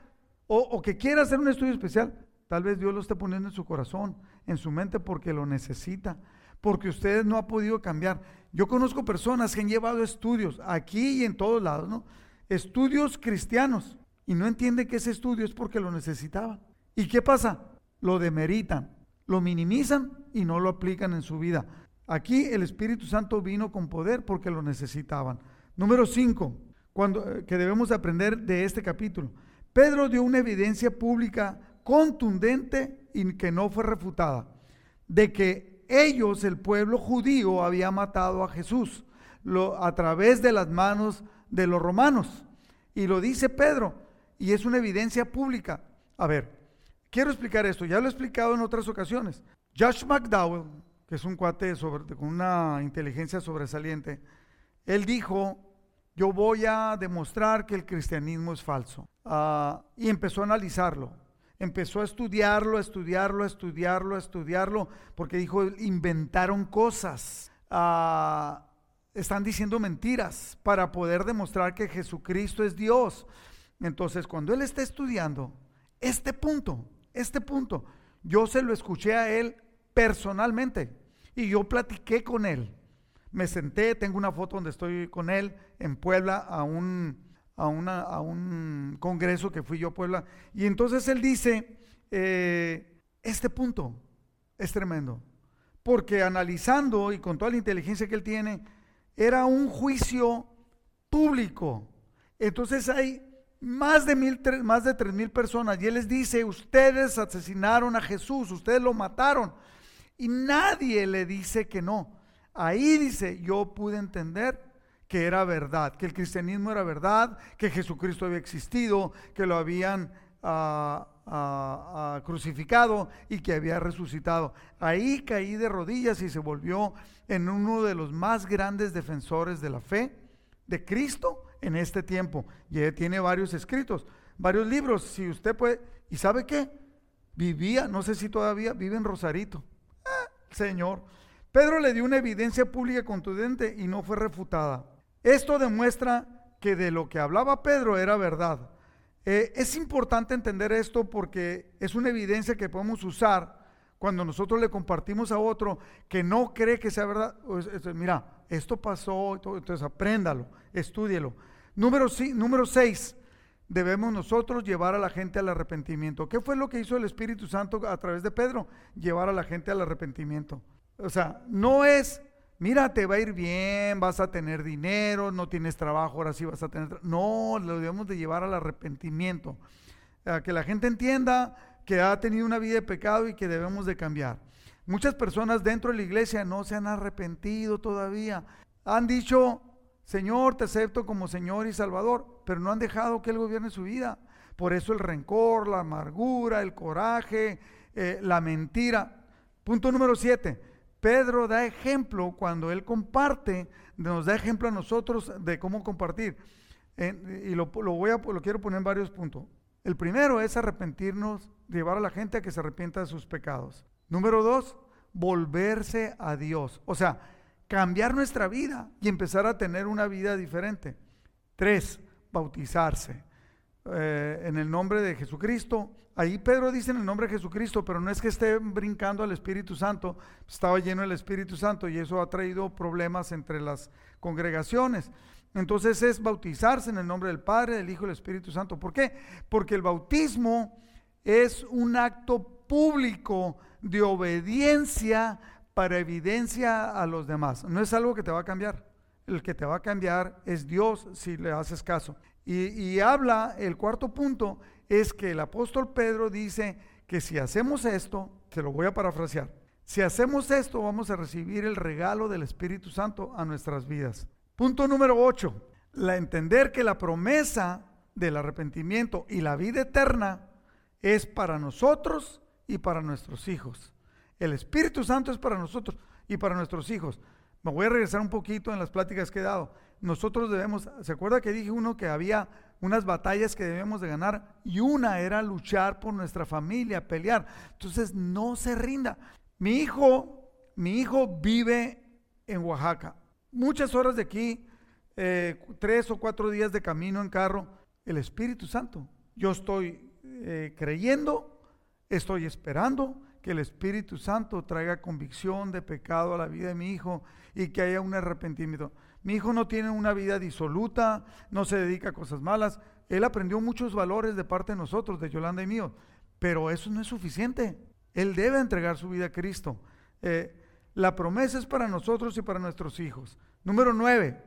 o, que quiera hacer un estudio especial, tal vez Dios lo esté poniendo en su corazón, en su mente porque lo necesita, porque usted no ha podido cambiar. Yo conozco personas que han llevado estudios aquí y en todos lados, ¿no? Estudios cristianos y no entienden que ese estudio es porque lo necesitaban. ¿Y qué pasa? Lo demeritan, lo minimizan y no lo aplican en su vida. Aquí el Espíritu Santo vino con poder porque lo necesitaban. Número 5, cuando eh, que debemos aprender de este capítulo. Pedro dio una evidencia pública contundente y que no fue refutada de que ellos, el pueblo judío, había matado a Jesús a través de las manos de los romanos. Y lo dice Pedro, y es una evidencia pública. A ver, quiero explicar esto, ya lo he explicado en otras ocasiones. Josh McDowell, que es un cuate con una inteligencia sobresaliente, él dijo, yo voy a demostrar que el cristianismo es falso. Ah, y empezó a analizarlo. Empezó a estudiarlo, a estudiarlo, a estudiarlo, a estudiarlo, porque dijo, inventaron cosas. Ah, están diciendo mentiras para poder demostrar que Jesucristo es Dios. Entonces, cuando él está estudiando este punto, este punto, yo se lo escuché a él personalmente y yo platiqué con él. Me senté, tengo una foto donde estoy con él en Puebla a un, a una, a un congreso que fui yo a Puebla. Y entonces él dice, eh, este punto es tremendo, porque analizando y con toda la inteligencia que él tiene, era un juicio público. Entonces hay más de, mil, más de tres mil personas y él les dice, ustedes asesinaron a Jesús, ustedes lo mataron. Y nadie le dice que no. Ahí dice, yo pude entender que era verdad, que el cristianismo era verdad, que Jesucristo había existido, que lo habían ah, ah, ah, crucificado y que había resucitado. Ahí caí de rodillas y se volvió en uno de los más grandes defensores de la fe de Cristo en este tiempo. Y tiene varios escritos, varios libros. Si usted puede, ¿y sabe qué? Vivía, no sé si todavía vive en Rosarito. Señor. Pedro le dio una evidencia pública contundente y no fue refutada. Esto demuestra que de lo que hablaba Pedro era verdad. Eh, es importante entender esto porque es una evidencia que podemos usar cuando nosotros le compartimos a otro que no cree que sea verdad. Mira, esto pasó, entonces apréndalo, estúdielo. Número, número seis, debemos nosotros llevar a la gente al arrepentimiento. ¿Qué fue lo que hizo el Espíritu Santo a través de Pedro? Llevar a la gente al arrepentimiento. O sea, no es, mira, te va a ir bien, vas a tener dinero, no tienes trabajo, ahora sí vas a tener... No, lo debemos de llevar al arrepentimiento. A que la gente entienda que ha tenido una vida de pecado y que debemos de cambiar. Muchas personas dentro de la iglesia no se han arrepentido todavía. Han dicho, Señor, te acepto como Señor y Salvador, pero no han dejado que Él gobierne su vida. Por eso el rencor, la amargura, el coraje, eh, la mentira. Punto número siete. Pedro da ejemplo cuando Él comparte, nos da ejemplo a nosotros de cómo compartir. y lo, voy a, lo quiero poner en varios puntos. El primero es arrepentirnos, llevar a la gente a que se arrepienta de sus pecados. Número dos, volverse a Dios. O sea, cambiar nuestra vida y empezar a tener una vida diferente. Tres, bautizarse. Eh, en el nombre de Jesucristo. Ahí Pedro dice en el nombre de Jesucristo, pero no es que esté brincando al Espíritu Santo, estaba lleno del Espíritu Santo y eso ha traído problemas entre las congregaciones. Entonces es bautizarse en el nombre del Padre, del Hijo y del Espíritu Santo. ¿Por qué? Porque el bautismo es un acto público de obediencia para evidencia a los demás. No es algo que te va a cambiar. El que te va a cambiar es Dios si le haces caso. Y, habla, el cuarto punto es que el apóstol Pedro dice que si hacemos esto, te lo voy a parafrasear, si hacemos esto vamos a recibir el regalo del Espíritu Santo a nuestras vidas. Punto número 8, la entender que la promesa del arrepentimiento y la vida eterna es para nosotros y para nuestros hijos. El Espíritu Santo es para nosotros y para nuestros hijos. Me voy a regresar un poquito en las pláticas que he dado. Nosotros debemos, ¿se acuerda que dije uno que había unas batallas que debemos de ganar y una era luchar por nuestra familia, pelear? Entonces no se rinda. Mi hijo, mi hijo vive en Oaxaca. Muchas horas de aquí, eh, tres o cuatro días de camino en carro, el Espíritu Santo. Yo estoy eh, creyendo, estoy esperando que el Espíritu Santo traiga convicción de pecado a la vida de mi hijo y que haya un arrepentimiento. Mi hijo no tiene una vida disoluta, no se dedica a cosas malas. Él aprendió muchos valores de parte de nosotros, de Yolanda y mío, pero eso no es suficiente. Él debe entregar su vida a Cristo. Eh, la promesa es para nosotros y para nuestros hijos. Número nueve,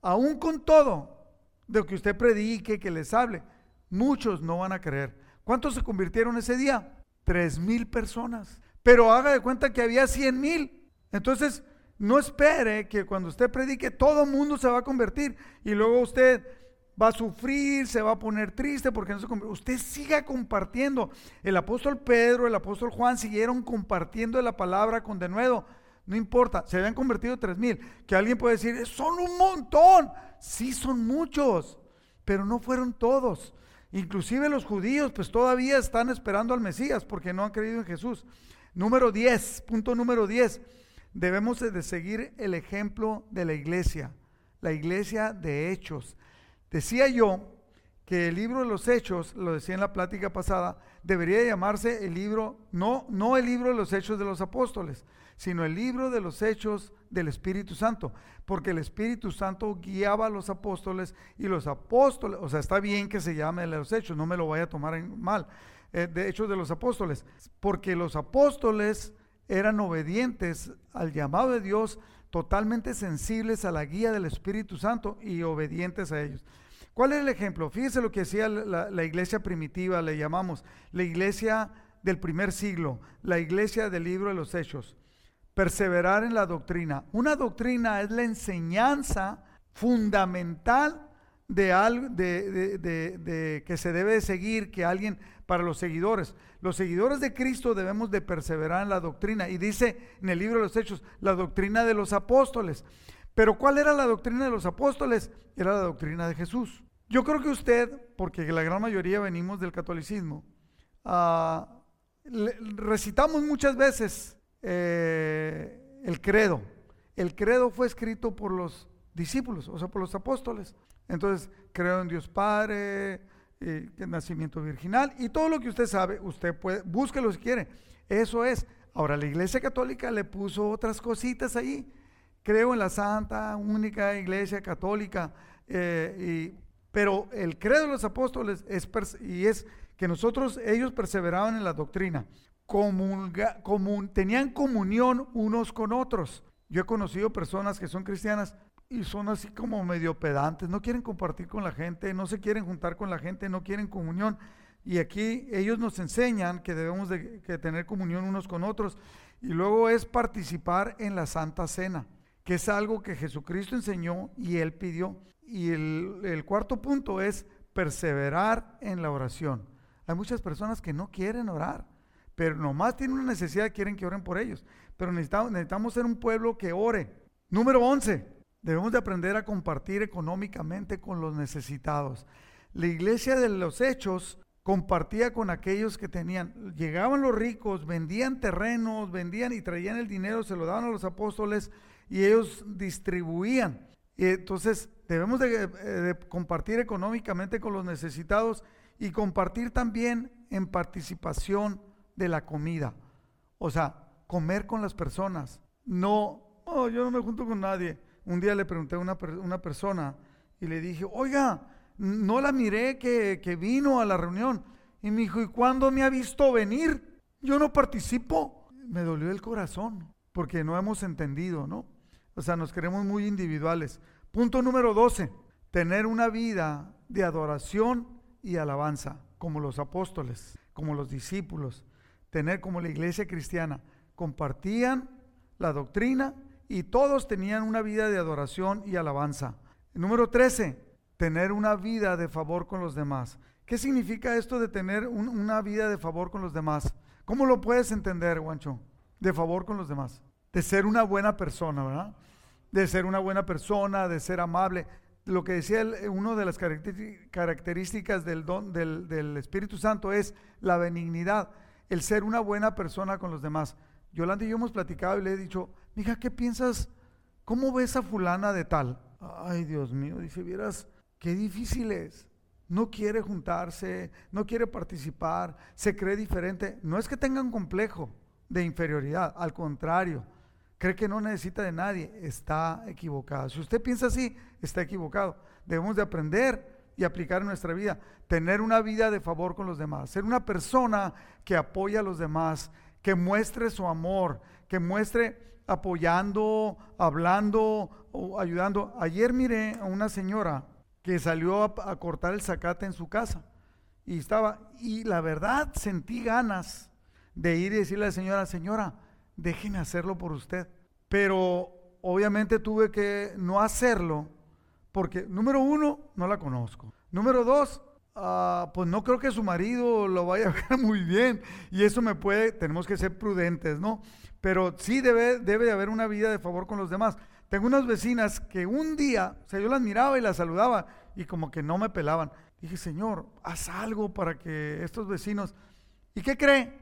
aún con todo de que usted predique, que les hable, muchos no van a creer. ¿Cuántos se convirtieron ese día? Tres mil personas. Pero haga de cuenta que había cien mil. Entonces, no espere que cuando usted predique todo el mundo se va a convertir y luego usted va a sufrir, se va a poner triste porque no se convierte. Usted siga compartiendo. El apóstol Pedro, el apóstol Juan siguieron compartiendo la palabra con denuedo. No importa, se habían convertido tres mil. Que alguien puede decir, son un montón. Sí, son muchos, pero no fueron todos. Inclusive los judíos, pues todavía están esperando al Mesías porque no han creído en Jesús. Número 10, punto número 10. Debemos de seguir el ejemplo de la iglesia, la iglesia de hechos. Decía yo que el libro de los hechos, lo decía en la plática pasada, debería llamarse el libro, no, no el libro de los hechos de los apóstoles, sino el libro de los hechos del Espíritu Santo, porque el Espíritu Santo guiaba a los apóstoles y los apóstoles, o sea, está bien que se llame de los hechos, no me lo vaya a tomar en mal, eh, de hechos de los apóstoles, porque los apóstoles eran obedientes al llamado de Dios, totalmente sensibles a la guía del Espíritu Santo y obedientes a ellos. ¿Cuál es el ejemplo? Fíjese lo que la, la, iglesia primitiva, le llamamos la iglesia del primer siglo, la iglesia del libro de los hechos. Perseverar en la doctrina. Una doctrina es la enseñanza fundamental de algo de, que se debe de seguir, que alguien, para los seguidores, los seguidores de Cristo debemos de perseverar en la doctrina. Y dice en el libro de los Hechos, la doctrina de los apóstoles. Pero ¿cuál era la doctrina de los apóstoles? Era la doctrina de Jesús. Yo creo que usted, porque la gran mayoría venimos del catolicismo, uh, recitamos muchas veces eh, el credo. El credo fue escrito por los discípulos, o sea, por los apóstoles. Entonces, creo en Dios Padre, eh, nacimiento virginal y todo lo que usted sabe, usted puede, búsquelo si quiere. Eso es. Ahora, la Iglesia Católica le puso otras cositas ahí. Creo en la Santa, única Iglesia Católica, eh, pero el credo de los apóstoles es, y es que nosotros, ellos perseveraban en la doctrina, comunga, tenían comunión unos con otros. Yo he conocido personas que son cristianas y son así como medio pedantes, no quieren compartir con la gente, no se quieren juntar con la gente, no quieren comunión. Y aquí ellos nos enseñan que debemos de tener comunión unos con otros. Y luego es participar en la Santa Cena, que es algo que Jesucristo enseñó y Él pidió. Y el, el cuarto punto es perseverar en la oración. Hay muchas personas que no quieren orar, pero nomás tienen una necesidad, quieren que oren por ellos. Pero necesitamos, necesitamos ser un pueblo que ore. Número 11, Debemos de aprender a compartir económicamente con los necesitados. La iglesia de los hechos compartía con aquellos que tenían. Llegaban los ricos, vendían terrenos, vendían y traían el dinero, se lo daban a los apóstoles y ellos distribuían. Y entonces debemos de, de compartir económicamente con los necesitados y compartir también en participación de la comida. O sea, comer con las personas. No, oh, yo no me junto con nadie un día le pregunté a una, una persona y le dije, oiga, no la miré que, que vino a la reunión. Y me dijo, ¿y cuándo me ha visto venir? Yo no participo. Me dolió el corazón porque no hemos entendido, ¿no? O sea, nos queremos muy individuales. Punto número 12, tener una vida de adoración y alabanza, como los apóstoles, como los discípulos, tener como la iglesia cristiana, compartían la doctrina y todos tenían una vida de adoración y alabanza. Número 13, tener una vida de favor con los demás. ¿Qué significa esto de tener una vida de favor con los demás? ¿Cómo lo puedes entender, Guancho? De favor con los demás. De ser una buena persona, ¿verdad? De ser una buena persona, de ser amable. Lo que decía una de las características del don del, del Espíritu Santo es la benignidad, el ser una buena persona con los demás. Yolanda y yo hemos platicado y le he dicho, mija, ¿qué piensas? ¿Cómo ves a fulana de tal? ay Dios mío, dice, vieras, qué difícil es. No quiere juntarse, no quiere participar, se cree diferente. No es que tenga un complejo de inferioridad, al contrario, cree que no necesita de nadie, está equivocado. Si usted piensa así, está equivocado. Debemos de aprender y aplicar en nuestra vida, tener una vida de favor con los demás, ser una persona que apoya a los demás, que muestre su amor, que muestre apoyando, hablando o ayudando. Ayer miré a una señora que salió a, cortar el zacate en su casa y estaba, y la verdad sentí ganas de ir y decirle a la señora, señora, déjeme hacerlo por usted. Pero obviamente tuve que no hacerlo porque, número uno, no la conozco. Número dos, ah, pues no creo que su marido lo vaya a ver muy bien. Y eso me puede, tenemos que ser prudentes, ¿no? Pero sí debe, debe de haber una vida de favor con los demás. Tengo unas vecinas que un día, o sea, yo las miraba y las saludaba y como que no me pelaban. Dije, Señor, haz algo para que estos vecinos... ¿Y qué cree?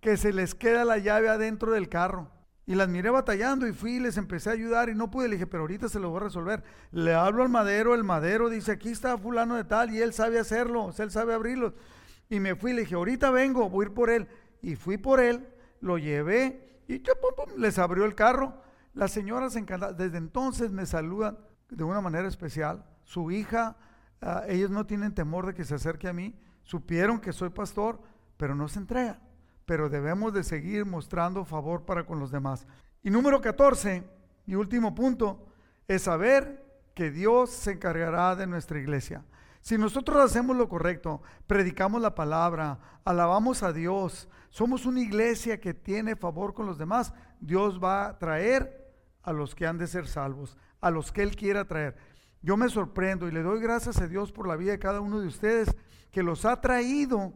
Que se les queda la llave adentro del carro. Y las miré batallando y fui y les empecé a ayudar y no pude. Le dije, pero ahorita se lo voy a resolver. Le hablo al madero, el madero dice, aquí está fulano de tal y él sabe hacerlo, él sabe abrirlo. Y me fui, le dije, ahorita vengo, voy a ir por él. Y fui por él, lo llevé y les abrió el carro. Las señoras encantadas, desde entonces me saludan de una manera especial. Su hija, ah, ellos no tienen temor de que se acerque a mí. Supieron que soy pastor, pero no se entregan pero debemos de seguir mostrando favor para con los demás. Y número 14, y último punto, es saber que Dios se encargará de nuestra iglesia. Si nosotros hacemos lo correcto, predicamos la palabra, alabamos a Dios, somos una iglesia que tiene favor con los demás, Dios va a traer a los que han de ser salvos, a los que Él quiera traer. Yo me sorprendo y le doy gracias a Dios por la vida de cada uno de ustedes que los ha traído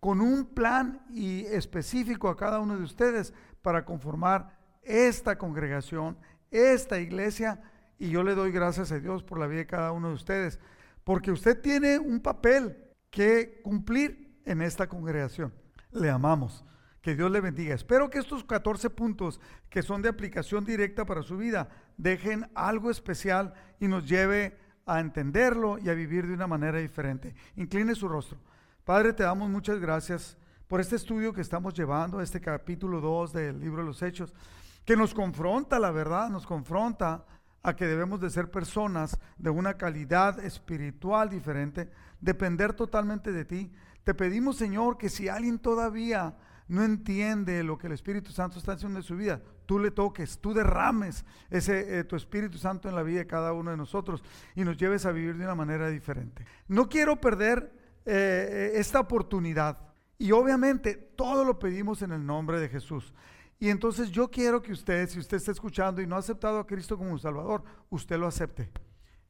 con un plan y específico a cada uno de ustedes para conformar esta congregación, esta iglesia, y yo le doy gracias a Dios por la vida de cada uno de ustedes, porque usted tiene un papel que cumplir en esta congregación. Le amamos. Que Dios le bendiga. Espero que estos 14 puntos que son de aplicación directa para su vida dejen algo especial y nos lleve a entenderlo y a vivir de una manera diferente. Incline su rostro. Padre, te damos muchas gracias por este estudio que estamos llevando, este capítulo 2 del libro de los Hechos, que nos confronta, la verdad, nos confronta a que debemos de ser personas de una calidad espiritual diferente, depender totalmente de ti. Te pedimos, Señor, que si alguien todavía no entiende lo que el Espíritu Santo está haciendo en su vida, tú le toques, tú derrames ese eh, tu Espíritu Santo en la vida de cada uno de nosotros y nos lleves a vivir de una manera diferente. No quiero perder eh, esta oportunidad. Y obviamente todo lo pedimos en el nombre de Jesús. Y entonces yo quiero que usted, si usted está escuchando y no ha aceptado a Cristo como Salvador, usted lo acepte.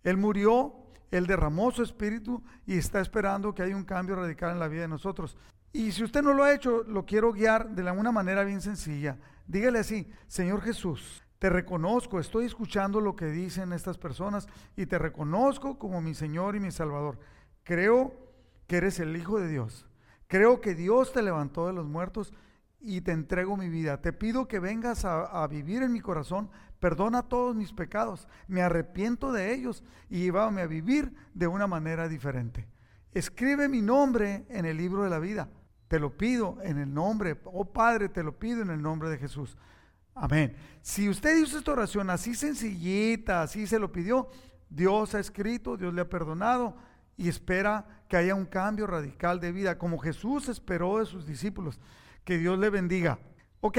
Él murió, Él derramó su espíritu y está esperando que haya un cambio radical en la vida de nosotros. Y si usted no lo ha hecho, lo quiero guiar de una manera bien sencilla. Dígale así, Señor Jesús, te reconozco, estoy escuchando lo que dicen estas personas y te reconozco como mi Señor y mi Salvador. Creo que eres el Hijo de Dios. Creo que Dios te levantó de los muertos y te entrego mi vida. Te pido que vengas a, vivir en mi corazón. Perdona todos mis pecados. Me arrepiento de ellos y llévame a vivir de una manera diferente. Escribe mi nombre en el libro de la vida. Te lo pido en el nombre, oh Padre, te lo pido en el nombre de Jesús. Amén. Si usted hizo esta oración así sencillita, así se lo pidió, Dios ha escrito, Dios le ha perdonado y espera que haya un cambio radical de vida, como Jesús esperó de sus discípulos. Que Dios le bendiga. Ok,